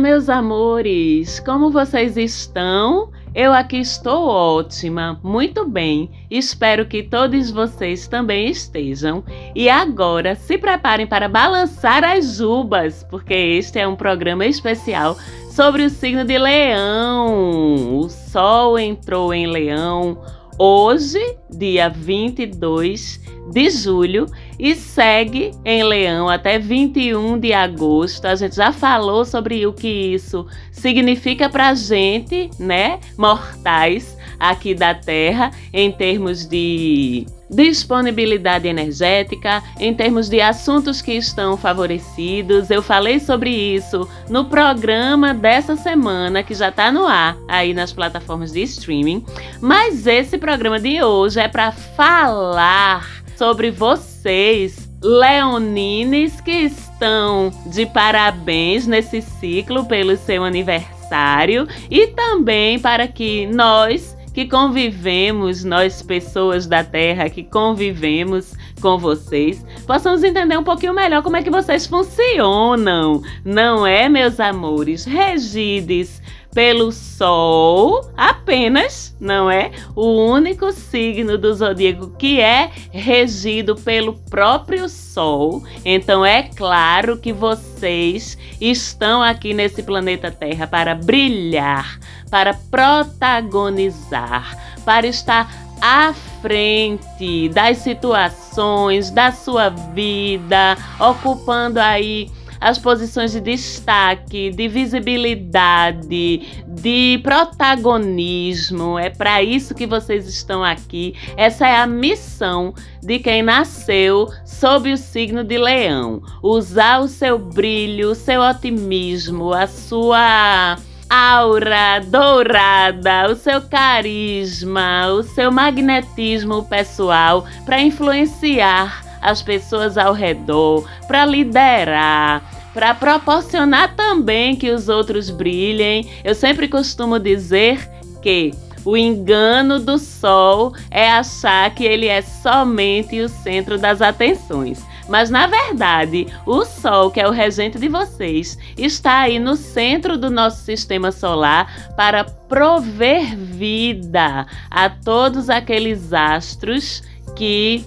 Meus amores! Como vocês estão? Eu aqui estou ótima, muito bem. Espero que todos vocês também estejam. E agora se preparem para balançar as jubas, porque este é um programa especial sobre o signo de Leão. O Sol entrou em Leão hoje, dia 22 de julho e segue em Leão até 21 de agosto. A gente já falou sobre o que isso significa para gente, né, mortais aqui da Terra, em termos de disponibilidade energética, em termos de assuntos que estão favorecidos. Eu falei sobre isso no programa dessa semana que já está no ar aí nas plataformas de streaming. Mas esse programa de hoje é para falar sobre vocês, leonines que estão de parabéns nesse ciclo pelo seu aniversário e também para que nós que convivemos, nós pessoas da Terra que convivemos com vocês, possamos entender um pouquinho melhor como é que vocês funcionam, não é, meus amores? Regides pelo Sol apenas, não é? O único signo do zodíaco que é regido pelo próprio Sol. Então é claro que vocês estão aqui nesse planeta Terra para brilhar, para protagonizar, para estar à frente das situações da sua vida, ocupando aí as posições de destaque, de visibilidade, de protagonismo. É para isso que vocês estão aqui. Essa é a missão de quem nasceu sob o signo de Leão. Usar o seu brilho, o seu otimismo, a sua aura dourada, o seu carisma, o seu magnetismo pessoal para influenciar as pessoas ao redor, para liderar, para proporcionar também que os outros brilhem. Eu sempre costumo dizer que o engano do sol é achar que ele é somente o centro das atenções. Mas na verdade, o Sol, que é o regente de vocês, está aí no centro do nosso sistema solar para prover vida a todos aqueles astros que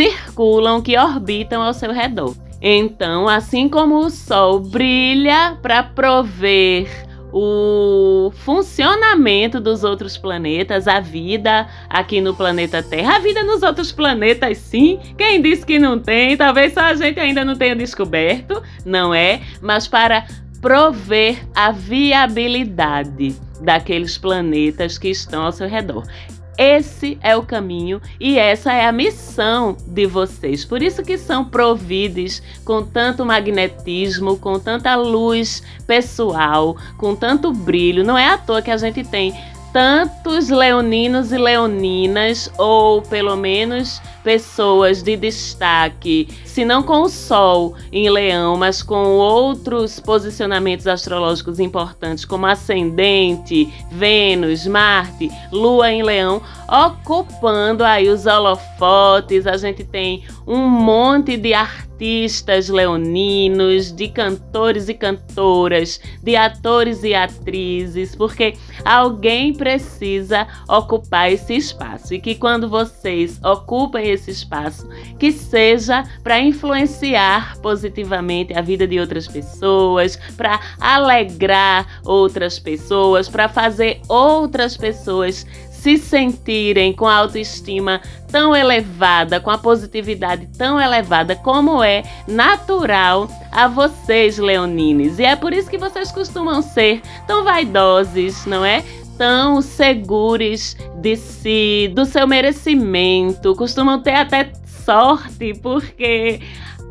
circulam, que orbitam ao seu redor. Então, assim como o Sol brilha para prover o funcionamento dos outros planetas, a vida aqui no planeta Terra, a vida nos outros planetas, sim. Quem disse que não tem? Talvez só a gente ainda não tenha descoberto, não é? Mas para prover a viabilidade daqueles planetas que estão ao seu redor. Esse é o caminho e essa é a missão de vocês. Por isso que são providos com tanto magnetismo, com tanta luz pessoal, com tanto brilho. Não é à toa que a gente tem tantos leoninos e leoninas, ou pelo menos pessoas de destaque, se não com o Sol em Leão, mas com outros posicionamentos astrológicos importantes, como Ascendente, Vênus, Marte, Lua em Leão, ocupando aí os holofotes. A gente tem um monte de artistas leoninos, de cantores e cantoras, de atores e atrizes, porque alguém precisa ocupar esse espaço. E que quando vocês ocupem esse espaço, que seja para influenciar positivamente a vida de outras pessoas, para alegrar outras pessoas, para fazer outras pessoas se sentirem com a autoestima tão elevada, com a positividade tão elevada como é natural a vocês, leonines. E é por isso que vocês costumam ser tão vaidosos, não é? Tão seguros de si, do seu merecimento, costumam ter até sorte, porque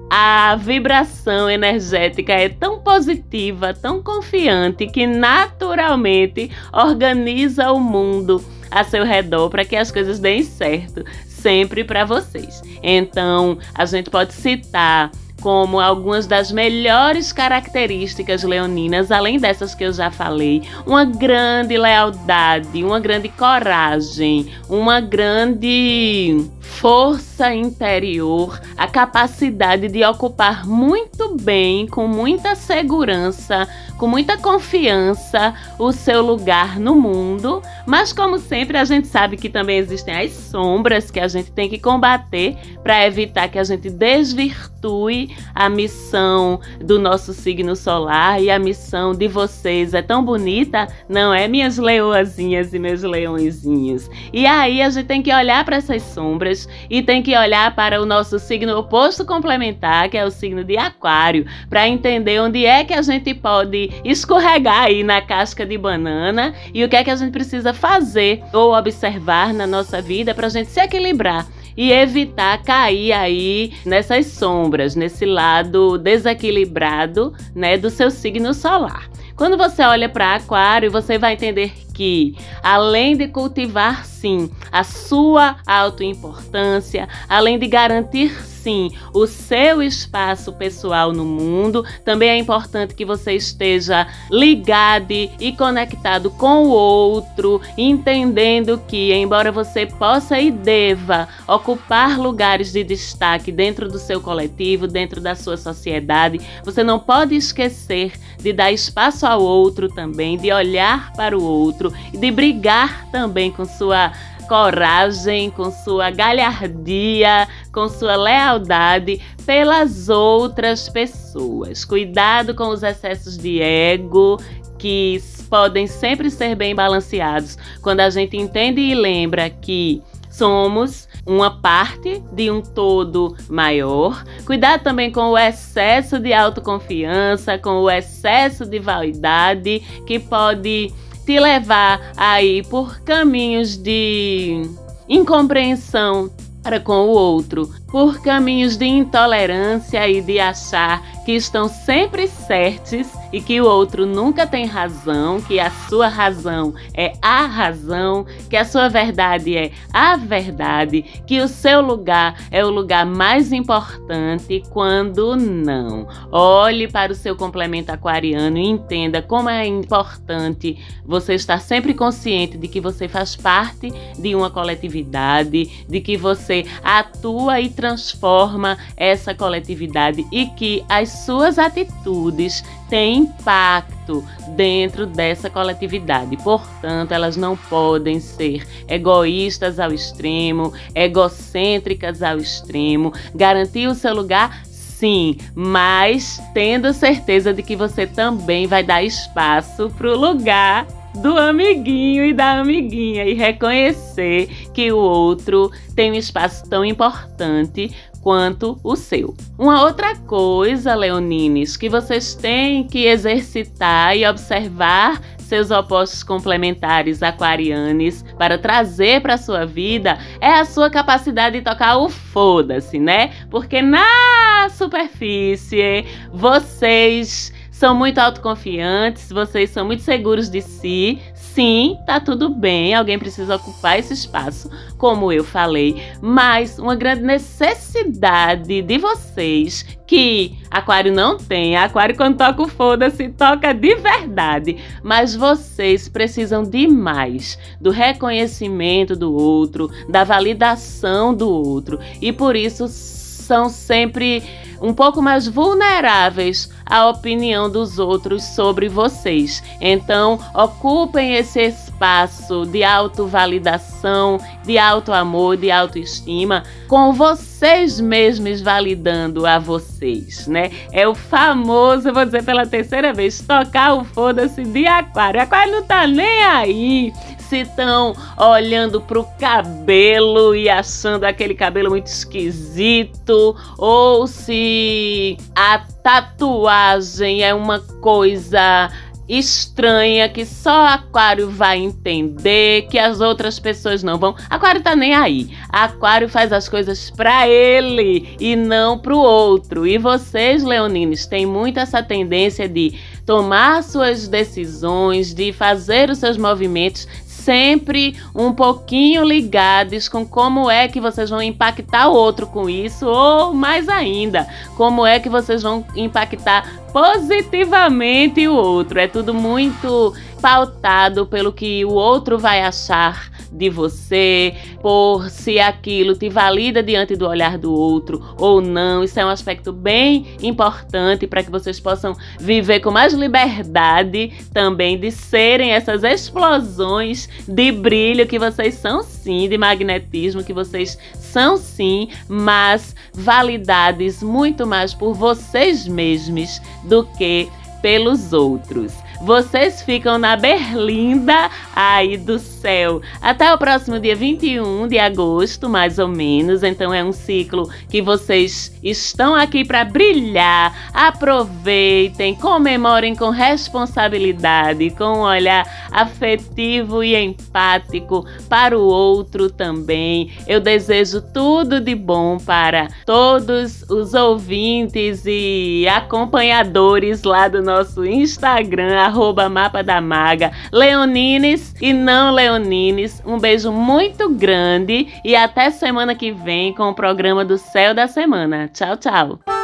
a vibração energética é tão positiva, tão confiante, que naturalmente organiza o mundo a seu redor para que as coisas deem certo sempre para vocês. Então, a gente pode citar como algumas das melhores características leoninas, além dessas que eu já falei, uma grande lealdade, uma grande coragem, uma grande força interior, a capacidade de ocupar muito bem, com muita segurança, com muita confiança, o seu lugar no mundo. Mas, como sempre, a gente sabe que também existem as sombras que a gente tem que combater para evitar que a gente desvirtue a missão do nosso signo solar e a missão de vocês. É tão bonita, não é, minhas leoazinhas e meus leõezinhos? E aí a gente tem que olhar para essas sombras e tem que olhar para o nosso signo oposto complementar, que é o signo de Aquário, para entender onde é que a gente pode escorregar aí na casca de banana e o que é que a gente precisa fazer ou observar na nossa vida para a gente se equilibrar e evitar cair aí nessas sombras, nesse lado desequilibrado, né, do seu signo solar. Quando você olha para Aquário, você vai entender que, além de cultivar sim a sua autoimportância, além de garantir sim o seu espaço pessoal no mundo, também é importante que você esteja ligado e conectado com o outro, entendendo que, embora você possa e deva ocupar lugares de destaque dentro do seu coletivo, dentro da sua sociedade, você não pode esquecer de dar espaço ao outro também, de olhar para o outro e de brigar também com sua coragem, com sua galhardia, com sua lealdade pelas outras pessoas. Cuidado com os excessos de ego que podem sempre ser bem balanceados quando a gente entende e lembra que somos uma parte de um todo maior. Cuidado também com o excesso de autoconfiança, com o excesso de vaidade que pode te levar aí por caminhos de incompreensão para com o outro, por caminhos de intolerância e de achar que estão sempre certos e que o outro nunca tem razão, que a sua razão é a razão, que a sua verdade é a verdade, que o seu lugar é o lugar mais importante quando não. Olhe para o seu complemento aquariano e entenda como é importante você estar sempre consciente de que você faz parte de uma coletividade, de que você atua e transforma essa coletividade e que as suas atitudes têm impacto dentro dessa coletividade. Portanto, elas não podem ser egoístas ao extremo, egocêntricas ao extremo. Garantir o seu lugar sim, mas tendo certeza de que você também vai dar espaço para o lugar do amiguinho e da amiguinha e reconhecer que o outro tem um espaço tão importante quanto o seu. Uma outra coisa, Leonines, que vocês têm que exercitar e observar seus opostos complementares aquarianes para trazer para sua vida é a sua capacidade de tocar o foda-se, né? Porque na superfície vocês são muito autoconfiantes, vocês são muito seguros de si. Sim, tá tudo bem, alguém precisa ocupar esse espaço, como eu falei, mas uma grande necessidade de vocês que Aquário não tem. Aquário, quando toca o foda-se, toca de verdade. Mas vocês precisam demais do reconhecimento do outro, da validação do outro, e por isso são sempre um pouco mais vulneráveis à opinião dos outros sobre vocês. Então, ocupem esse espaço de autovalidação, de auto-amor, de autoestima, com vocês mesmos validando a vocês, né? É o famoso, vou dizer pela terceira vez, tocar o foda-se de aquário. Aquário não tá nem aí se estão olhando pro cabelo e achando aquele cabelo muito esquisito, ou se a tatuagem é uma coisa estranha que só Aquário vai entender, que as outras pessoas não vão. Aquário tá nem aí. Aquário faz as coisas para ele e não pro outro. E vocês, leoninos, têm muito essa tendência de tomar suas decisões, de fazer os seus movimentos sempre um pouquinho ligados com como é que vocês vão impactar o outro com isso, ou mais ainda, como é que vocês vão impactar positivamente o outro. É tudo muito pautado pelo que o outro vai achar de você, por se aquilo te valida diante do olhar do outro ou não. Isso é um aspecto bem importante para que vocês possam viver com mais liberdade também de serem essas explosões de brilho que vocês são sim, de magnetismo que vocês são sim, mas validades muito mais por vocês mesmos do que pelos outros. Vocês ficam na berlinda aí do céu. Até o próximo dia 21 de agosto, mais ou menos. Então é um ciclo que vocês estão aqui para brilhar. Aproveitem, comemorem com responsabilidade, com um olhar afetivo e empático para o outro também. Eu desejo tudo de bom para todos os ouvintes e acompanhadores lá do nosso Instagram arroba Mapa da Maga, Leonines e não Leonines. Um beijo muito grande e até semana que vem com o programa do Céu da Semana. Tchau, tchau.